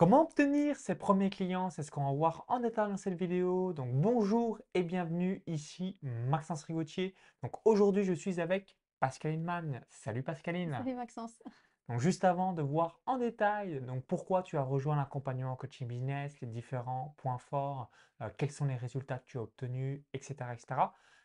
Comment obtenir ses premiers clients? C'est ce qu'on va voir en détail dans cette vidéo. Donc bonjour et bienvenue, ici Maxence Rigotier. Donc aujourd'hui, je suis avec Pascaline Mann. Salut Pascaline. Salut Maxence. Donc juste avant de voir en détail donc pourquoi tu as rejoint l'accompagnement coaching business, les différents points forts, euh, quels sont les résultats que tu as obtenus, etc., etc.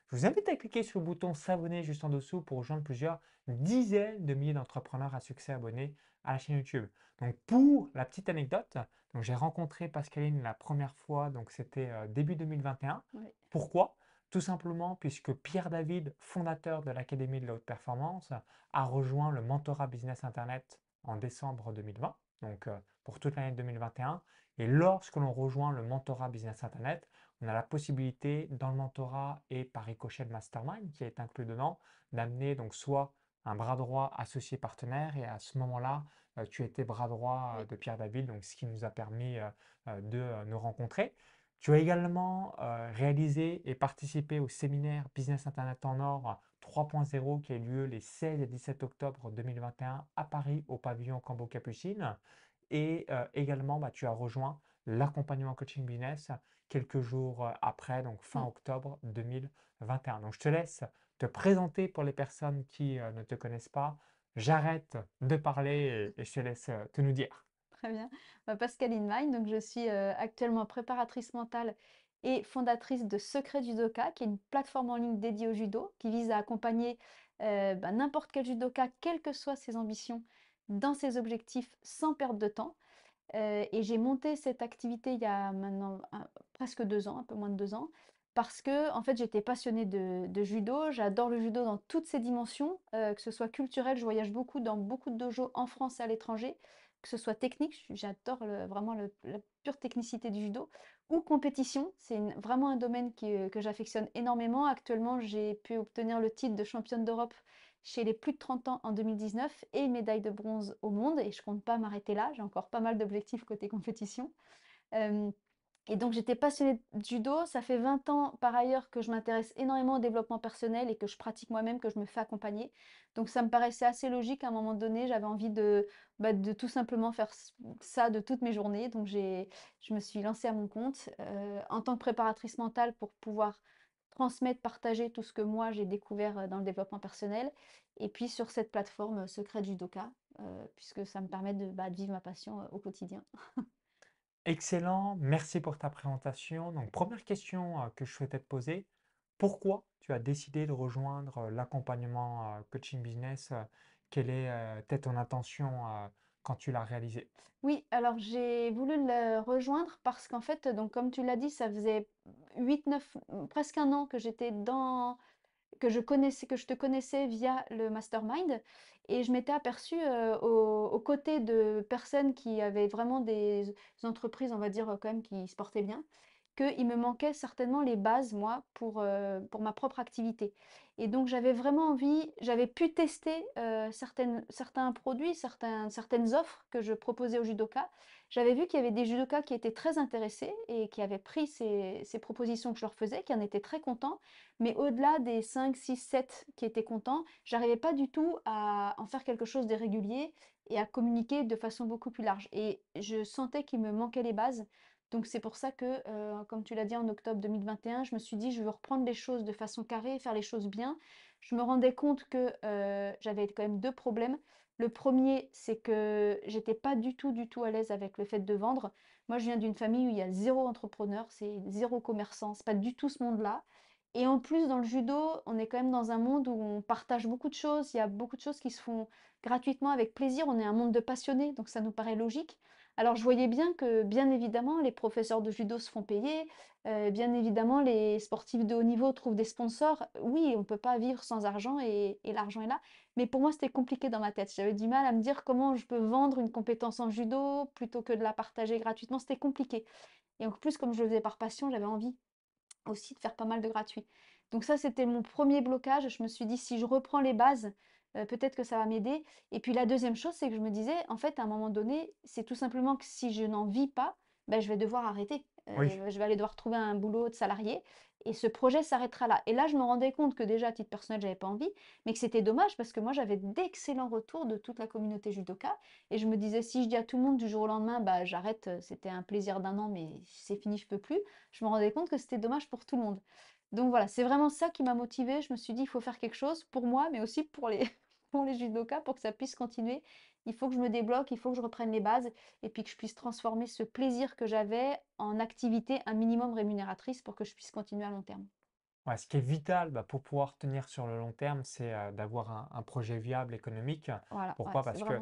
Je vous invite à cliquer sur le bouton s'abonner juste en dessous pour rejoindre plusieurs dizaines de milliers d'entrepreneurs à succès abonnés à la chaîne YouTube. Donc pour la petite anecdote, j'ai rencontré Pascaline la première fois, donc c'était euh, début 2021. Pourquoi? Tout simplement puisque Pierre David, fondateur de l'Académie de la haute performance, a rejoint le mentorat business internet en décembre 2020, donc euh, pour toute l'année 2021. Et lorsque l'on rejoint le mentorat business internet, on a la possibilité dans le mentorat et par ricochet de mastermind qui est inclus dedans, d'amener donc soit un bras droit associé partenaire et à ce moment-là, euh, tu étais bras droit euh, de Pierre David, donc ce qui nous a permis euh, de nous rencontrer. Tu as également réalisé et participé au séminaire Business Internet en Or 3.0 qui a eu lieu les 16 et 17 octobre 2021 à Paris au pavillon Cambo Capucine. Et également, bah, tu as rejoint l'accompagnement coaching business quelques jours après, donc fin octobre 2021. Donc je te laisse te présenter pour les personnes qui ne te connaissent pas. J'arrête de parler et, je te laisse te nous dire. Très bien. Bah, Pascaline donc je suis euh, actuellement préparatrice mentale et fondatrice de Secret Judoka, qui est une plateforme en ligne dédiée au judo, qui vise à accompagner euh, bah, n'importe quel judoka, quelles que soient ses ambitions, dans ses objectifs sans perdre de temps. Euh, et j'ai monté cette activité il y a maintenant presque deux ans, un peu moins de deux ans, parce que en fait j'étais passionnée de, judo. J'adore le judo dans toutes ses dimensions, euh, que ce soit culturel, je voyage beaucoup dans beaucoup de dojos en France et à l'étranger, que ce soit technique, j'adore vraiment la pure technicité du judo, ou compétition. C'est vraiment un domaine euh, que j'affectionne énormément. Actuellement, j'ai pu obtenir le titre de championne d'Europe chez les plus de 30 ans en 2019 et médaille de bronze au monde. Et je compte pas m'arrêter là, j'ai encore pas mal d'objectifs côté compétition. Euh, et donc j'étais passionnée de judo. Ça fait 20 ans par ailleurs que je m'intéresse énormément au développement personnel et que je pratique moi-même, que je me fais accompagner. Donc ça me paraissait assez logique à un moment donné. J'avais envie de, bah, tout simplement faire ça de toutes mes journées. Donc je me suis lancée à mon compte euh, en tant que préparatrice mentale pour pouvoir transmettre, partager tout ce que moi j'ai découvert euh, dans le développement personnel. Et puis sur cette plateforme euh, Secret Judoka, puisque ça me permet de, bah, de vivre ma passion au quotidien. Excellent, merci pour ta présentation. Donc première question que je souhaitais te poser, pourquoi tu as décidé de rejoindre l'accompagnement coaching business? Quelle était ton intention quand tu l'as réalisé? Oui, alors j'ai voulu le rejoindre parce qu'en fait, donc comme tu l'as dit, ça faisait 8, 9, presque un an que j'étais dans, que je connaissais, que je te connaissais via le mastermind. Et je m'étais aperçue aux, aux côtés de personnes qui avaient vraiment des entreprises, on va dire, quand même, qui se portaient bien, qu'il me manquait certainement les bases, moi, pour, euh, pour ma propre activité. Et donc j'avais vraiment envie, j'avais pu tester euh, certains produits, certaines offres que je proposais aux judokas. J'avais vu qu'il y avait des judokas qui étaient très intéressés et qui avaient pris ces, ces propositions que je leur faisais, qui en étaient très contents. Mais au-delà des 5, 6, 7 qui étaient contents, j'arrivais pas du tout à en faire quelque chose de régulier et à communiquer de façon beaucoup plus large. Et je sentais qu'il me manquait les bases. Donc c'est pour ça que, euh, comme tu l'as dit en octobre 2021, je me suis dit, je veux reprendre les choses de façon carrée, faire les choses bien. Je me rendais compte que euh, j'avais quand même deux problèmes. Le premier, c'est que j'étais pas du tout, du tout à l'aise avec le fait de vendre. Moi, je viens d'une famille où il y a zéro entrepreneur, c'est zéro commerçant, c'est pas du tout ce monde-là. Et en plus, dans le judo, on est quand même dans un monde où on partage beaucoup de choses. Il y a beaucoup de choses qui se font gratuitement avec plaisir. On est un monde de passionnés, donc ça nous paraît logique. Alors je voyais bien que, bien évidemment, les professeurs de judo se font payer, euh, bien évidemment, les sportifs de haut niveau trouvent des sponsors. Oui, on ne peut pas vivre sans argent et, et l'argent est là. Mais pour moi, c'était compliqué dans ma tête. J'avais du mal à me dire comment je peux vendre une compétence en judo plutôt que de la partager gratuitement. C'était compliqué. Et en plus, comme je le faisais par passion, j'avais envie aussi de faire pas mal de gratuits. Donc ça, c'était mon premier blocage. Je me suis dit, si je reprends les bases, euh, peut-être que ça va m'aider. Et puis la deuxième chose, c'est que je me disais, en fait, à un moment donné, c'est tout simplement que si je n'en vis pas, ben, je vais devoir arrêter. Oui. je vais aller devoir trouver un boulot de salarié et ce projet s'arrêtera là. Et là, je me rendais compte que déjà, à titre personnel, j'avais pas envie, mais que c'était dommage parce que moi, j'avais d'excellents retours de toute la communauté judoka. Et je me disais, si je dis à tout le monde du jour au lendemain, bah, j'arrête, c'était un plaisir d'un an, mais c'est fini, je peux plus, je me rendais compte que c'était dommage pour tout le monde. Donc voilà, c'est vraiment ça qui m'a motivée. Je me suis dit, il faut faire quelque chose pour moi, mais aussi pour les, pour les judokas, pour que ça puisse continuer. Il faut que je me débloque, il faut que je reprenne les bases et puis que je puisse transformer ce plaisir que j'avais en activité un minimum rémunératrice pour que je puisse continuer à long terme. Ouais, ce qui est vital bah, pour pouvoir tenir sur le long terme, c'est euh, d'avoir un, un projet viable économique. Voilà, Pourquoi? Parce que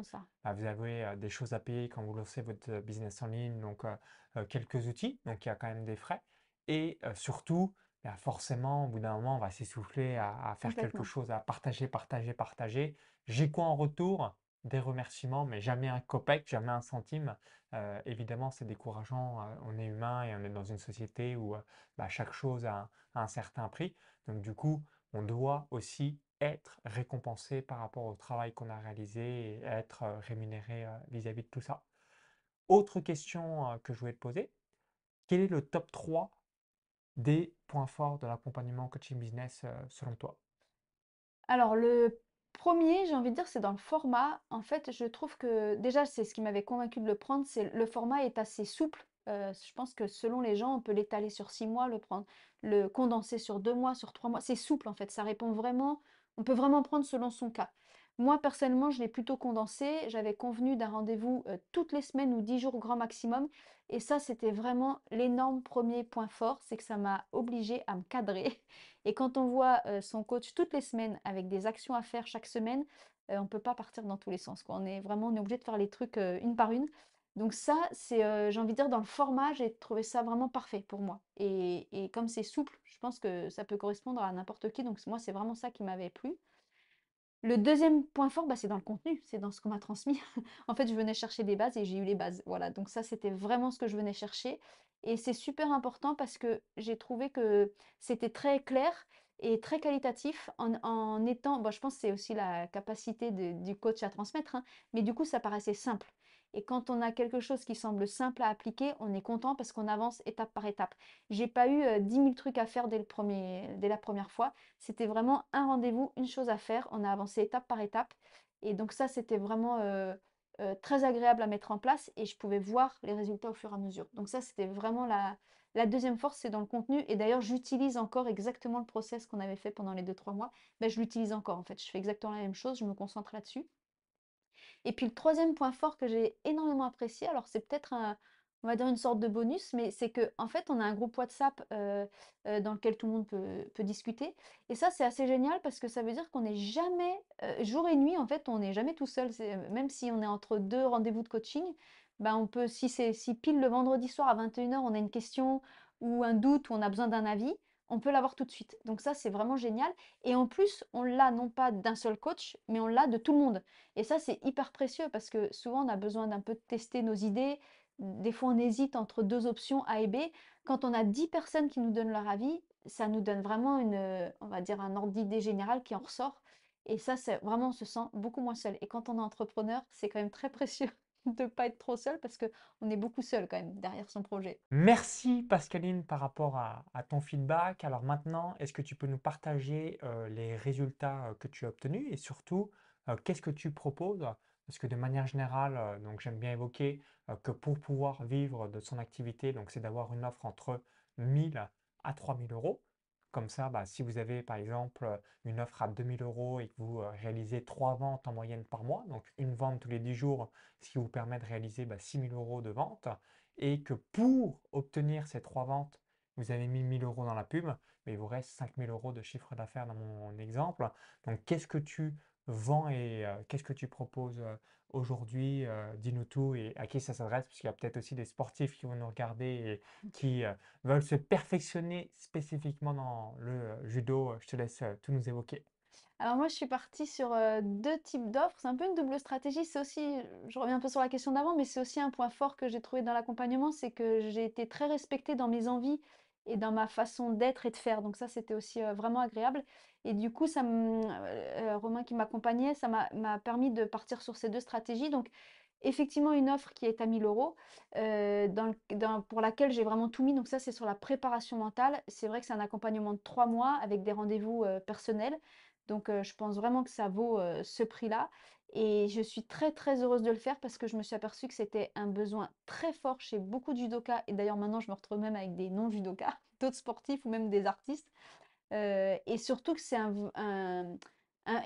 bah, vous avez euh, des choses à payer quand vous lancez votre euh, business en ligne, donc euh, quelques outils, donc il y a quand même des frais. Et surtout, bah, forcément, au bout d'un moment, on va s'essouffler à, à faire quelque chose, à partager, partager, partager. J'ai quoi en retour? Des remerciements, mais jamais un copec, jamais un centime. Euh, évidemment, c'est décourageant. euh, on est humain et on est dans une société où euh, bah, chaque chose a un certain prix. Donc du coup, on doit aussi être récompensé par rapport au travail qu'on a réalisé et être rémunéré vis-à-vis de tout ça. Autre question que je voulais te poser, quel est le top 3 des points forts de l'accompagnement coaching business euh, selon toi? Alors le premier, j'ai envie de dire, c'est dans le format. En fait, je trouve que déjà, c'est ce qui m'avait convaincu de le prendre, c'est le format est assez souple. Heu, je pense que selon les gens, on peut l'étaler sur 6 mois, le prendre le condenser sur 2 mois, sur 3 mois. C'est souple en fait, ça répond vraiment on peut vraiment prendre selon son cas. Moi, personnellement, je l'ai plutôt condensé. J'avais convenu d'un rendez-vous, heu, toutes les semaines ou 10 jours grand maximum et ça, c'était vraiment l'énorme premier point fort, c'est que ça m'a obligée à me cadrer et quand on voit, heu, son coach toutes les semaines avec des actions à faire chaque semaine, heu, on peut pas partir dans tous les sens. On est vraiment obligé de faire les trucs, une par une. Donc ça, c'est, j'ai envie de dire dans le format, j'ai trouvé ça vraiment parfait pour moi et et comme c'est souple, je pense que ça peut correspondre à n'importe qui, donc moi, c'est vraiment ça qui m'avait plu. Le deuxième point fort, bah, c'est dans le contenu, c'est dans ce qu'on m'a transmis. En fait, je venais chercher des bases et j'ai eu les bases. Voilà, donc ça, c'était vraiment ce que je venais chercher et c'est super important parce que j'ai trouvé que c'était très clair et très qualitatif en étant je pense que c'est aussi la capacité du coach à transmettre, hein, mais du coup, ça paraissait simple et quand on a quelque chose qui semble simple à appliquer, on est content parce qu'on avance étape par étape. J'ai pas eu, heu, 10 000 trucs à faire dès le premier dès la première fois. C'était vraiment un rendez-vous, une chose à faire. On a avancé étape par étape et donc ça, c'était vraiment, heu heu, très agréable à mettre en place et je pouvais voir les résultats au fur et à mesure. Donc ça, c'était vraiment la 2e force, c'est dans le contenu et d'ailleurs, j'utilise encore exactement le process qu'on avait fait pendant les deux trois mois. Ben je l'utilise encore, en fait. Je fais exactement la même chose, je me concentre là-dessus. Et puis le troisième point fort que j'ai énormément apprécié, alors c'est peut-être on va une sorte de bonus, mais c'est que en fait, on a un groupe WhatsApp, dans lequel tout le monde peut discuter et ça, c'est assez génial parce que ça veut dire qu'on n'est jamais, jour et nuit, en fait, on n'est jamais tout seul. Même si on est entre 2 rendez-vous de coaching, ben, on peut si c'est si pile le vendredi soir à vingt et une heures on a une question ou un doute ou on a besoin d'un avis, on peut l'avoir tout de suite. Donc ça, c'est vraiment génial et en plus, on l'a non pas d'un seul coach, mais on l'a de tout le monde. Et ça, c'est hyper précieux parce que souvent, on a besoin d'un peu tester nos idées. Des fois, on hésite entre 2 options A et B. Quand on a 10 personnes qui nous donnent leur avis, ça nous donne vraiment une, on va dire un ordre d'idée général qui en ressort et ça, c'est vraiment on se sent beaucoup moins seul et quand on est entrepreneur, c'est quand même très précieux de pas être trop seul parce qu'on est beaucoup seul quand même derrière son projet. Merci Pascaline par rapport à, ton feedback. Alors maintenant, est-ce que tu peux nous partager euh, les résultats euh, que tu as obtenus et surtout, euh, qu'est-ce que tu proposes? Parce que de manière générale, donc j'aime bien évoquer que pour pouvoir vivre de son activité, donc c'est d'avoir une offre entre 1000 à 3000 euros. Comme ça, bah, si vous avez par exemple une offre à 2000 euros et que vous euh, réalisez trois ventes en moyenne par mois, donc une vente tous les 10 jours, ce qui vous permet de réaliser bah, 6000 euros de vente, et que pour obtenir ces trois ventes, vous avez mis 1000 euros dans la pub, mais il vous reste 5000 euros de chiffre d'affaires dans mon exemple. Donc, qu'est-ce que tu vends et euh, qu'est-ce que tu proposes euh, aujourd'hui? euh, dis-nous tout et à qui ça s'adresse, parce qu'il y a peut-être aussi des sportifs qui vont nous regarder et qui euh, veulent se perfectionner spécifiquement dans le euh, judo. Je te laisse euh, tout nous évoquer. Alors moi, je suis partie sur, heu, 2 types d'offres. C'est un peu une double stratégie. C'est aussi je reviens un peu sur la question d'avant, mais c'est aussi un point fort que j'ai trouvé dans l'accompagnement, c'est que j'ai été très respectée dans mes envies et dans ma façon d'être et de faire. Donc ça, c'était aussi, vraiment agréable et du coup, ça Romain qui m'accompagnait, ça m'a permis de partir sur ces 2 stratégies. Donc effectivement une offre qui est à 1000 euros, pour laquelle j'ai vraiment tout mis. Donc ça, c'est sur la préparation mentale. C'est vrai que c'est un accompagnement de trois mois avec des rendez-vous personnels. Donc je pense vraiment que ça vaut ce prix-là. Et je suis très très heureuse de le faire parce que je me suis aperçue que c'était un besoin très fort chez beaucoup de judokas. Et d'ailleurs maintenant, je me retrouve même avec des non-judokas, d'autres sportifs ou même des artistes. Euh, et surtout que c'est un,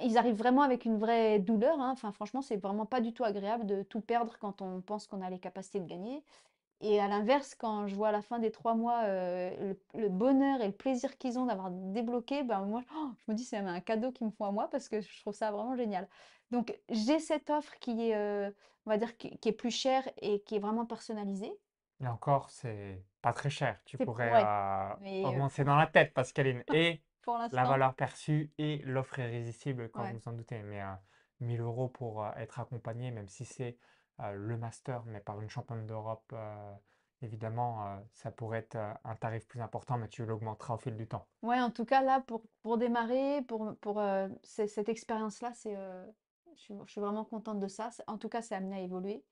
ils arrivent vraiment avec une vraie douleur. hein. Enfin, franchement, c'est vraiment pas du tout agréable de tout perdre quand on pense qu'on a les capacités de gagner. Et à l'inverse, quand je vois à la fin des trois mois euh, le, le bonheur et le plaisir qu'ils ont d'avoir débloqué, ben moi, oh, je me dis c'est même un cadeau qu'ils me font à moi parce que je trouve ça vraiment génial. Donc j'ai cette offre qui est, euh, on va dire, qui, qui est plus chère et qui est vraiment personnalisée. Et encore, c'est pas très cher. Tu pourrais ouais, euh, euh, augmenter dans la tête, Pascaline. Et pour la valeur perçue et l'offre irrésistible, comme ouais. vous en doutez. Mais euh, 1000 euros pour être accompagné, même si c'est le master, mais par une championne d'Europe, euh, évidemment, euh, ça pourrait être euh, un tarif plus important, mais tu l'augmenteras au fil du temps. Ouais, en tout cas, là, pour, pour démarrer, pour, pour euh, cette expérience-là, c'est, euh, je je suis vraiment contente de ça. En tout cas, c'est amené à évoluer.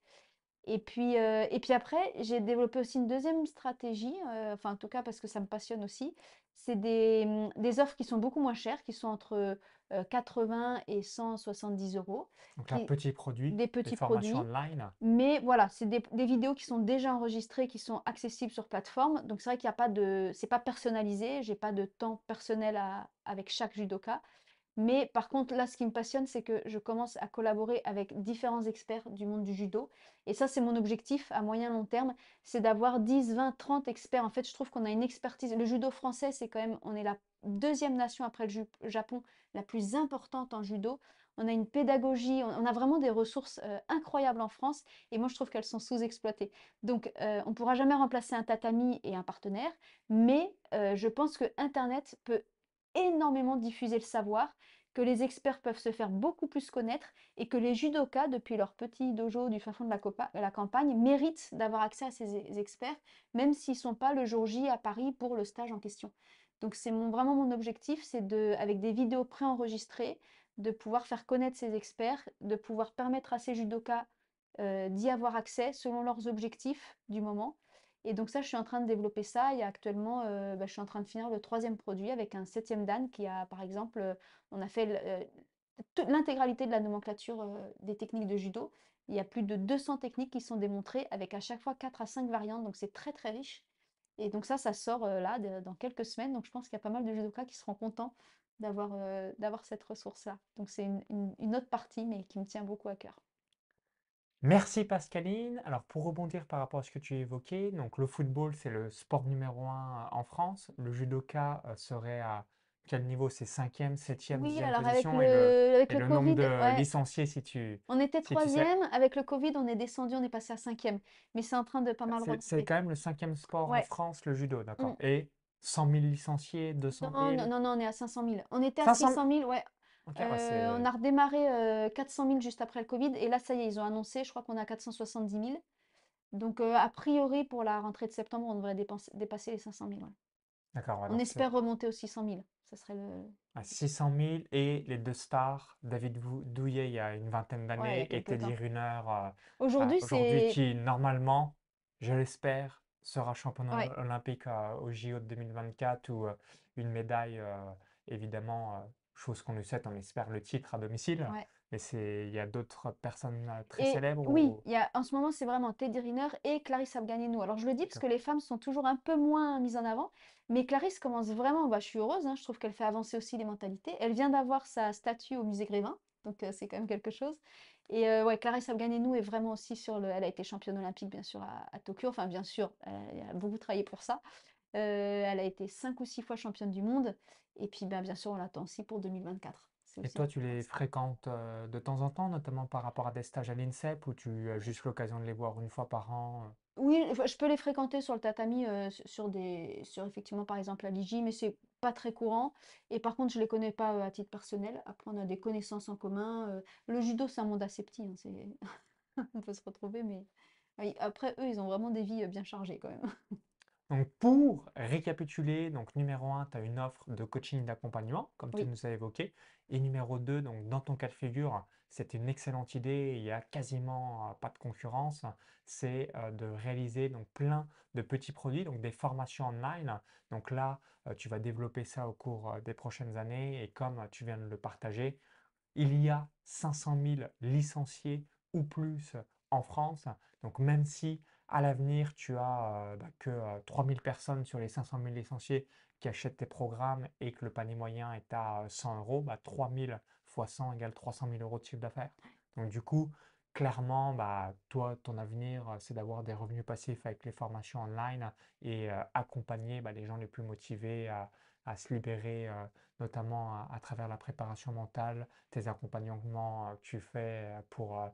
Et puis, euh, et puis après, j'ai développé aussi une deuxième stratégie, euh, enfin en tout cas parce que ça me passionne aussi. C'est des, hum, des offres qui sont beaucoup moins chères, qui sont entre euh, 80 et 170 euros, Donc là, qui, petit produit, des des petits formations produits. online. Mais voilà, c'est des, des vidéos qui sont déjà enregistrées, qui sont accessibles sur plateforme. Donc c'est vrai qu'il n'y a pas de, c'est pas personnalisé, j'ai pas de temps personnel à- avec chaque judoka. Mais par contre, là, ce qui me passionne, c'est que je commence à collaborer avec différents experts du monde du judo. Et ça, c'est mon objectif à moyen long terme, c'est d'avoir 10, 20, 30 experts. En fait, je trouve qu'on a une expertise. Le judo français, c'est quand même, on est la deuxième nation après le Japon la plus importante en judo. On a une pédagogie, on on a vraiment des ressources euh, incroyables en France. Et moi, je trouve qu'elles sont sous-exploitées. Donc, euh, on ne pourra jamais remplacer un tatami et un partenaire. Mais euh, je pense que Internet peut énormément diffuser le savoir, que les experts peuvent se faire beaucoup plus connaître et que les judokas, depuis leur petit dojo du fin fond de la, la campagne, méritent d'avoir accès à ces e- experts, même s'ils ne sont pas le jour J à Paris pour le stage en question. Donc c'est vraiment mon objectif, c'est de, avec des vidéos préenregistrées, de pouvoir faire connaître ces experts, de pouvoir permettre à ces judokas euh, d'y avoir accès selon leurs objectifs du moment et donc ça, je suis en train de développer ça. Il y a actuellement, euh, bah, je suis en train de finir le troisième produit avec un septième dan qui a, par exemple, euh, on a fait euh, l'intégralité de la nomenclature euh, des techniques de judo. Il y a plus de 200 techniques qui sont démontrées avec à chaque fois 4 à 5 variantes, donc c'est très très riche. Et donc ça, ça sort là dans quelques semaines. Donc je pense qu'il y a pas mal de judokas qui seront contents d'avoir cette ressource-là. Donc c'est une autre partie, mais qui me tient beaucoup à cœur. Merci Pascaline. Alors pour rebondir par rapport à ce que tu évoquais, donc le football c'est le sport numéro un en France. Le judoka euh, serait à quel niveau? C'est cinquième, septième, Oui, dixième alors avec position et le, le, avec et le le nombre Covid, de ouais, licenciés si tu, On était si tu sais. troisième, avec le Covid, on est descendu, on est passé à cinquième. Mais c'est en train de pas mal C'est c'est remonter. quand même le cinquième sport en Ouais. France, le judo, Mm. d'accord. Et 100 000 licenciés, 200 Non, 000, non, non, non, on est à 500 000. On était à 500 000. 600 000, ouais. Ok, ouais, Euh, on c'est... a redémarré euh, 400 000 juste après le Covid. Et là, ça y est, ils ont annoncé, je crois qu'on est à 470 000. Donc, euh, a priori, pour la rentrée de septembre, on devrait dépenser- dépasser les 500 000. ouais. D'accord, ouais, On donc c'est espère remonter aux 600 000. Ça serait le... à 600 000 et les deux stars, David Douillet il y a une vingtaine Ouais, il y a d'années et temps. Teddy Riner euh, Aujourd'hui, euh, aujourd'hui c'est... qui normalement, je l'espère, sera champion Ouais. olympique euh, au JO de 2024 ou euh, une médaille, euh, évidemment, euh, chose qu'on lui souhaite, on espère le titre à domicile. Ouais. Mais c'est, il y a d'autres personnes euh, très Et célèbres oui, ou... il y a, en ce moment, c'est vraiment Teddy Riner et Clarisse Afghaninou. Alors, je le dis parce que les femmes sont toujours un peu moins mises en avant, mais Clarisse commence vraiment, bah, je suis heureuse, hein, je trouve qu'elle fait avancer aussi les mentalités. Elle vient d'avoir sa statue au musée Grévin, donc euh, c'est quand même quelque chose. Et euh, ouais, Clarisse Afghaninou est vraiment aussi sur le... Elle a été championne olympique, bien sûr, à, à Tokyo. Enfin, bien sûr, elle a beaucoup travaillé pour ça. Euh, elle a été cinq ou six fois championne du monde. Et puis, ben, bien sûr, on l'attend aussi pour 2024. C'est Et toi, tu les fréquentes euh, de temps en temps, notamment par rapport à des stages à l'INSEP, ou tu as juste l'occasion de les voir une fois par an? euh? Oui, je peux les fréquenter sur le tatami, euh, su- sur des, sur effectivement par exemple la Ligi, mais c'est pas très courant. Et par contre, je les connais pas à titre personnel. Après, on a des connaissances en commun. le judo, c'est un monde assez petit, hein, on peut se retrouver, mais oui, après, eux, ils ont vraiment des vies bien chargées quand même. Donc, pour récapituler, donc numéro un, tu as une offre de coaching d'accompagnement, comme tu nous as évoqué. Et numéro 2, donc dans ton cas de figure, c'est une excellente idée, il n'y a quasiment euh, pas de concurrence, c'est euh, de réaliser donc plein de petits produits, donc des formations online. Donc là, euh, tu vas développer ça au cours des prochaines années et comme tu viens de le partager, il y a 500 000 licenciés ou plus en France. Donc même si à l'avenir tu as euh, bah, que euh, 3000 personnes sur les 500 000 licenciés qui achètent tes programmes et que le panier moyen est à euh, 100 euros, bah, 3000 fois 100 égale 300 000 euros de chiffre d'affaires. Donc du coup, clairement, bah, toi, ton avenir, euh, c'est d'avoir des revenus passifs avec les formations online et euh, accompagner bah, les gens les plus motivés à, à se libérer, euh, notamment à, à travers la préparation mentale, tes accompagnements euh, que tu fais euh, pour euh,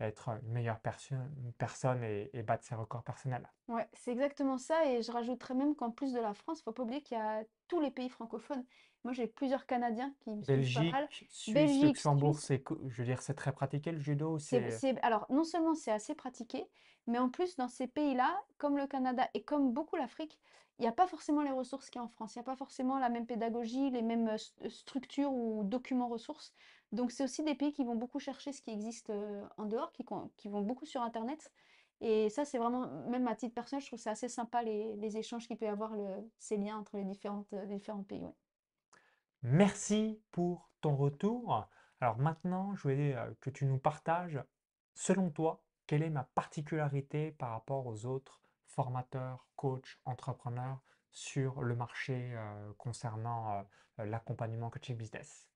être une meilleure perso- personne et, et battre ses records personnels. Ouais, c'est exactement ça. Et je rajouterais même qu'en plus de la France, faut pas oublier qu'il y a tous les pays francophones. Moi, j'ai plusieurs Canadiens qui me suivent pas mal. Belgique, Suisse, Belgique, Luxembourg, c'est, je veux dire, c'est très pratiqué le judo, c'est, alors non seulement c'est assez pratiqué, mais en plus dans ces pays-là, comme le Canada et comme beaucoup l'Afrique, il n'y a pas forcément les ressources qu'il y a en France. Il n'y a pas forcément la même pédagogie, les mêmes euh, euh, structures ou documents ressources. Donc c'est aussi des pays qui vont beaucoup chercher ce qui existe en dehors, qui, vont beaucoup sur Internet. Et ça, c'est vraiment, même à titre personnel, je trouve ça assez sympa les, échanges qu'il peut y avoir, ces liens entre les différentes, différents pays. Merci pour ton retour. Alors maintenant, je voulais que tu nous partages, selon toi, quelle est ma particularité par rapport aux autres formateurs, coachs, entrepreneurs sur le marché concernant l'accompagnement coaching business?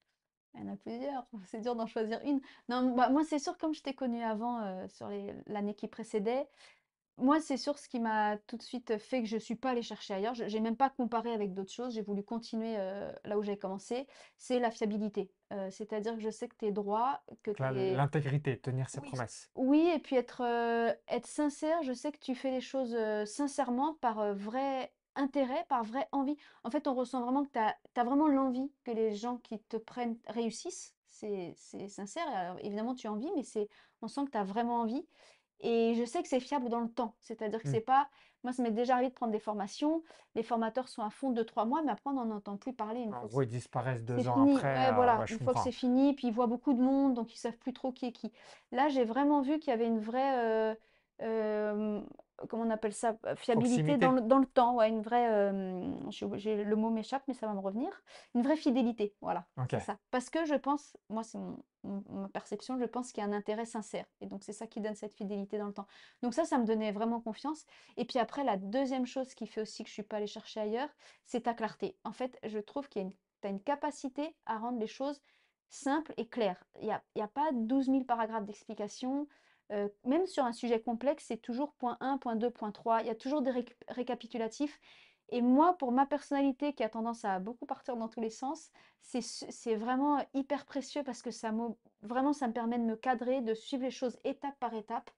Il y en a plusieurs, c'est dur d'en choisir une. Non, bah, moi, c'est sûr, comme je t'ai connu avant, euh, sur les- l'année qui précédait, moi, c'est sûr, ce qui m'a tout de suite fait que je suis pas allée chercher ailleurs, je- j'ai même pas comparé avec d'autres choses, j'ai voulu continuer euh, là où j'ai commencé, c'est la fiabilité. Euh, c'est-à-dire que je sais que tu es droit, que Donc là, l'intégrité, tenir ses Oui, promesses. oui, et puis être, euh, être sincère, je sais que tu fais les choses euh, sincèrement, par euh, vrai intérêt, par vraie envie. En fait, on ressent vraiment que tu as, vraiment l'envie que les gens qui te prennent réussissent. C'est sincère, alors, évidemment tu as envie, mais on sent que tu as vraiment envie. Et je sais que c'est fiable dans le temps, c'est-à-dire que Mm. c'est pas... Moi, ça m'est déjà arrivé de prendre des formations, les formateurs sont à fond de trois mois, mais après, on n'en entend plus parler une En gros, ils disparaissent deux ans fini, après. ouais, euh, voilà, ouais, je une fois que c'est fini, puis ils voient beaucoup de monde, donc ils savent plus trop qui est qui. Là, j'ai vraiment vu qu'il y avait une vraie, euh, euh, comment on appelle ça, euh, fiabilité dans le, dans le temps, ouais, une vraie, euh, le mot m'échappe, mais ça va me revenir, une vraie fidélité, voilà, Ok. c'est ça. Parce que je pense, moi c'est ma perception, je pense qu'il y a un intérêt sincère, et donc c'est ça qui donne cette fidélité dans le temps. Donc ça, ça me donnait vraiment confiance. Et puis après, la deuxième chose qui fait aussi que je suis pas allée chercher ailleurs, c'est ta clarté. En fait, je trouve qu'il y a une tu as une capacité à rendre les choses simples et claires. Il n'y a, y a pas 12 000 paragraphes d'explication. Euh, même sur un sujet complexe, c'est toujours point 1, point 2, point 3. Il y a toujours des réc- récapitulatifs. Et moi, pour ma personnalité qui a tendance à beaucoup partir dans tous les sens, c'est vraiment hyper précieux parce que ça, me- vraiment, ça me permet de me cadrer, de suivre les choses étape par étape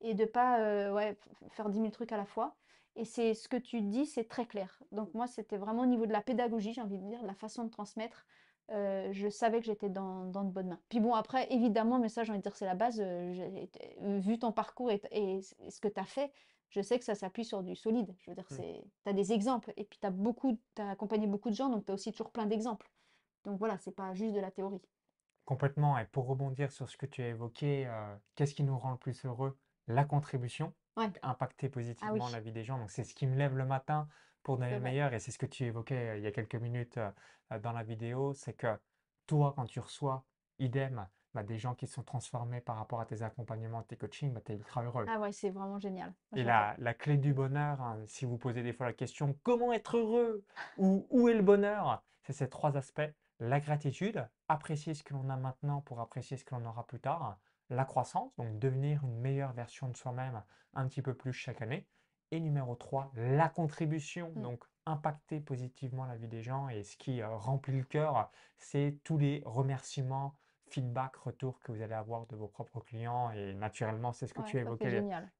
et de pas euh, ouais, faire 10 000 trucs à la fois. Et c'est ce que tu dis, c'est très clair. Donc moi, c'était vraiment au niveau de la pédagogie, j'ai envie de dire, la façon de transmettre. Euh, je savais que j'étais dans, dans de bonnes mains. Puis bon, après, évidemment, mais ça, j'ai envie de dire, c'est la base. euh, euh, vu ton parcours et, et ce que tu as fait, je sais que ça s'appuie sur du solide. Je veux dire, Mm. c'est, tu as des exemples et puis tu as beaucoup, accompagné beaucoup de gens, donc tu as aussi toujours plein d'exemples. Donc voilà, c'est pas juste de la théorie. Complètement. Et pour rebondir sur ce que tu as évoqué, euh, qu'est-ce qui nous rend le plus heureux? La contribution, Ouais, impacter ah positivement oui, la vie des gens. Donc c'est ce qui me lève le matin pour donner le meilleur. Et c'est ce que tu évoquais euh, il y a quelques minutes euh, euh, dans la vidéo, c'est que toi, quand tu reçois idem bah, des gens qui sont transformés par rapport à tes accompagnements, tes coachings, bah, tu es ultra heureux. Ah ouais, c'est vraiment génial. Et la clé du bonheur, hein, si vous posez des fois la question comment être heureux ou où est le bonheur, c'est ces trois aspects. La gratitude, apprécier ce que l'on a maintenant pour apprécier ce que l'on aura plus tard. La croissance, donc devenir une meilleure version de soi-même un petit peu plus chaque année. Et numéro 3, la contribution, Mm. donc impacter positivement la vie des gens. Et ce qui euh, remplit le cœur, c'est tous les remerciements, feedback, retours que vous allez avoir de vos propres clients. Et naturellement, c'est ce que Ouais, tu as évoqué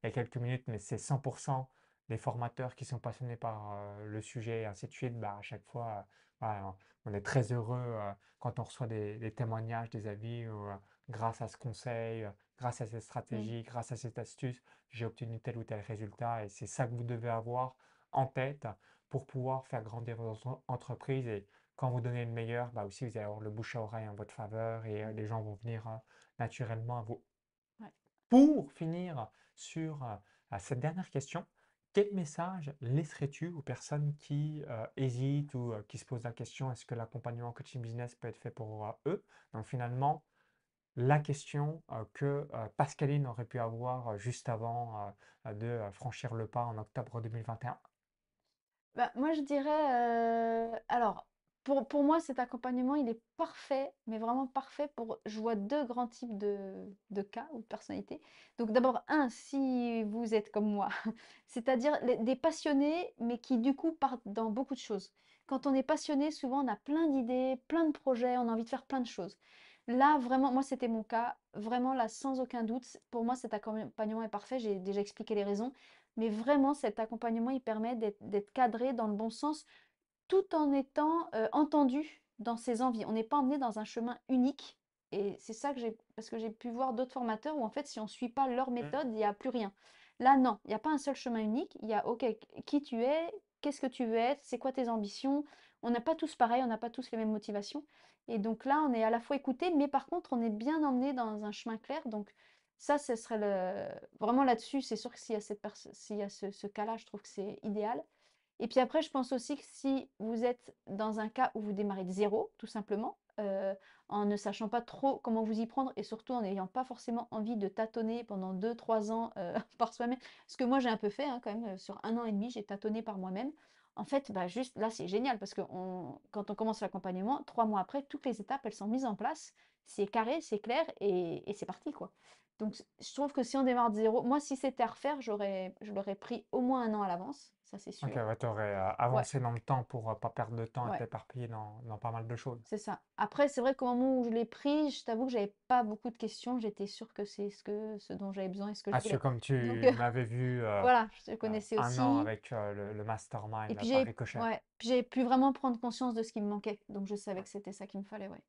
il y a quelques minutes, mais c'est 100% des formateurs qui sont passionnés par euh, le sujet et ainsi de suite. Bah, à chaque fois, euh, voilà, on est très heureux quand on reçoit des, des témoignages, des avis, euh, grâce à ce conseil, euh, grâce à cette stratégie, grâce à cette astuce, j'ai obtenu tel ou tel résultat. Et c'est ça que vous devez avoir en tête pour pouvoir faire grandir votre entreprise et quand vous donnez le meilleur, bah aussi vous allez avoir le bouche à oreille en votre faveur et les gens vont venir naturellement à vous. Pour finir sur cette dernière question, quel message laisserais-tu aux personnes qui hésitent ou qui se posent la question est-ce que l'accompagnement coaching business peut être fait pour eux? Donc finalement, la question que Pascaline aurait pu avoir juste avant de franchir le pas en octobre 2021. Bah, moi, je dirais, alors, pour, pour moi, cet accompagnement, il est parfait, mais vraiment parfait pour. Je vois deux grands types de, de cas ou de personnalités. Donc, d'abord, un, si vous êtes comme moi, c'est-à-dire des passionnés, mais qui du coup partent dans beaucoup de choses. Quand on est passionné, souvent on a plein d'idées, plein de projets, on a envie de faire plein de choses. Là, vraiment, moi, c'était mon cas. Vraiment, là, sans aucun doute, pour moi, cet accompagnement est parfait. J'ai déjà expliqué les raisons. Mais vraiment, cet accompagnement, il permet d'être cadré dans le bon sens, tout en étant entendu dans ses envies. On n'est pas emmené dans un chemin unique. Et c'est ça que j'ai, parce que j'ai pu voir d'autres formateurs où en fait, si on ne suit pas leur mmh. méthode, il n'y a plus rien. Là, non, il n'y a pas un seul chemin unique. Il y a, OK, qui tu es, qu'est-ce que tu veux être, c'est quoi tes ambitions? On n'a pas tous pareil, on n'a pas tous les mêmes motivations. Et donc là, on est à la fois écouté, mais par contre, on est bien emmené dans un chemin clair. Donc ça, ce serait vraiment là-dessus, c'est sûr que s'il y a, cette ce, cas-là, je trouve que c'est idéal. Et puis après, je pense aussi que si vous êtes dans un cas où vous démarrez de zéro, tout simplement, euh, en ne sachant pas trop comment vous y prendre et surtout en n'ayant pas forcément envie de tâtonner pendant 2-3 ans euh, par soi-même, ce que moi j'ai un peu fait hein, quand même, sur un an et demi, j'ai tâtonné par moi-même. En fait, bah, juste là, c'est génial parce que quand on commence l'accompagnement, trois mois après, toutes les étapes, elles sont mises en place. C'est carré, c'est clair et, c'est parti, quoi. Donc, je trouve que si on démarre de zéro, moi, si c'était à refaire, j'aurais, je l'aurais pris au moins un an à l'avance, ça c'est sûr. Ok, tu aurais euh, avancé dans le temps pour ne pas perdre de temps et t'éparpiller dans, dans pas mal de choses. C'est ça. Après, c'est vrai qu'au moment où je l'ai pris, je t'avoue que j'avais pas beaucoup de questions. J'étais sûre que c'est ce, que, ce dont j'avais besoin et ce que je Ah, comme tu euh, m'avais vu euh, voilà, je te connaissais un aussi. an avec le, le mastermind Et puis j'ai puis j'ai pu vraiment prendre conscience de ce qui me manquait. Donc je savais que c'était ça qu'il me fallait, ouais.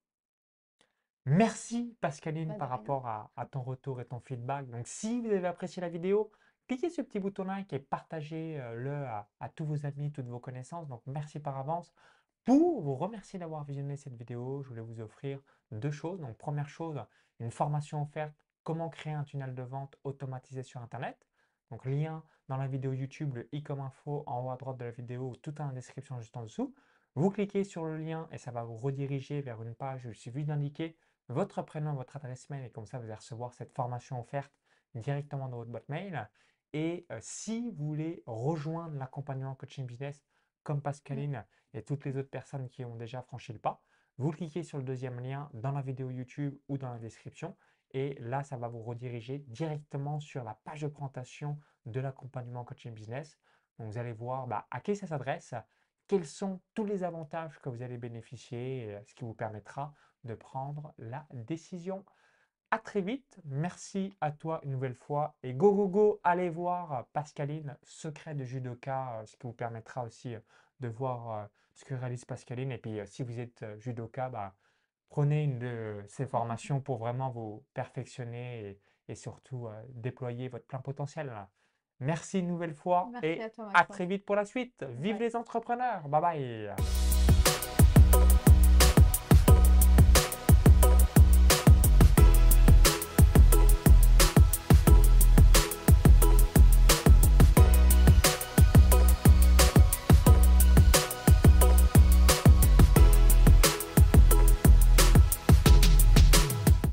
Merci Pascaline par rapport à, ton retour et ton feedback. Donc si vous avez apprécié la vidéo, cliquez sur ce petit bouton like et partagez-le à, tous vos amis, toutes vos connaissances. Donc merci par avance. Pour vous remercier d'avoir visionné cette vidéo, je voulais vous offrir deux choses. Donc première chose, une formation offerte, comment créer un tunnel de vente automatisé sur Internet. Donc lien dans la vidéo YouTube, le i comme info en haut à droite de la vidéo, tout en description juste en dessous. Vous cliquez sur le lien et ça va vous rediriger vers une page où il suffit d'indiquer votre prénom, votre adresse mail, et comme ça, vous allez recevoir cette formation offerte directement dans votre boîte mail. Et euh, si vous voulez rejoindre l'accompagnement coaching business comme Pascaline et toutes les autres personnes qui ont déjà franchi le pas, vous cliquez sur le deuxième lien dans la vidéo YouTube ou dans la description. Et là, ça va vous rediriger directement sur la page de présentation de l'accompagnement coaching business. Donc, vous allez voir bah, à qui ça s'adresse, quels sont tous les avantages que vous allez bénéficier, ce qui vous permettra de prendre la décision. À très vite. Merci à toi une nouvelle fois. Et go, go, go, allez voir Pascaline, secret de judoka, euh, ce qui vous permettra aussi euh, de voir euh, ce que réalise Pascaline. Et puis, si vous êtes judoka, bah, prenez une de ces formations pour vraiment vous perfectionner et, surtout déployer votre plein potentiel. Merci une nouvelle fois et à, très vite pour la suite. Vive les entrepreneurs. Bye bye.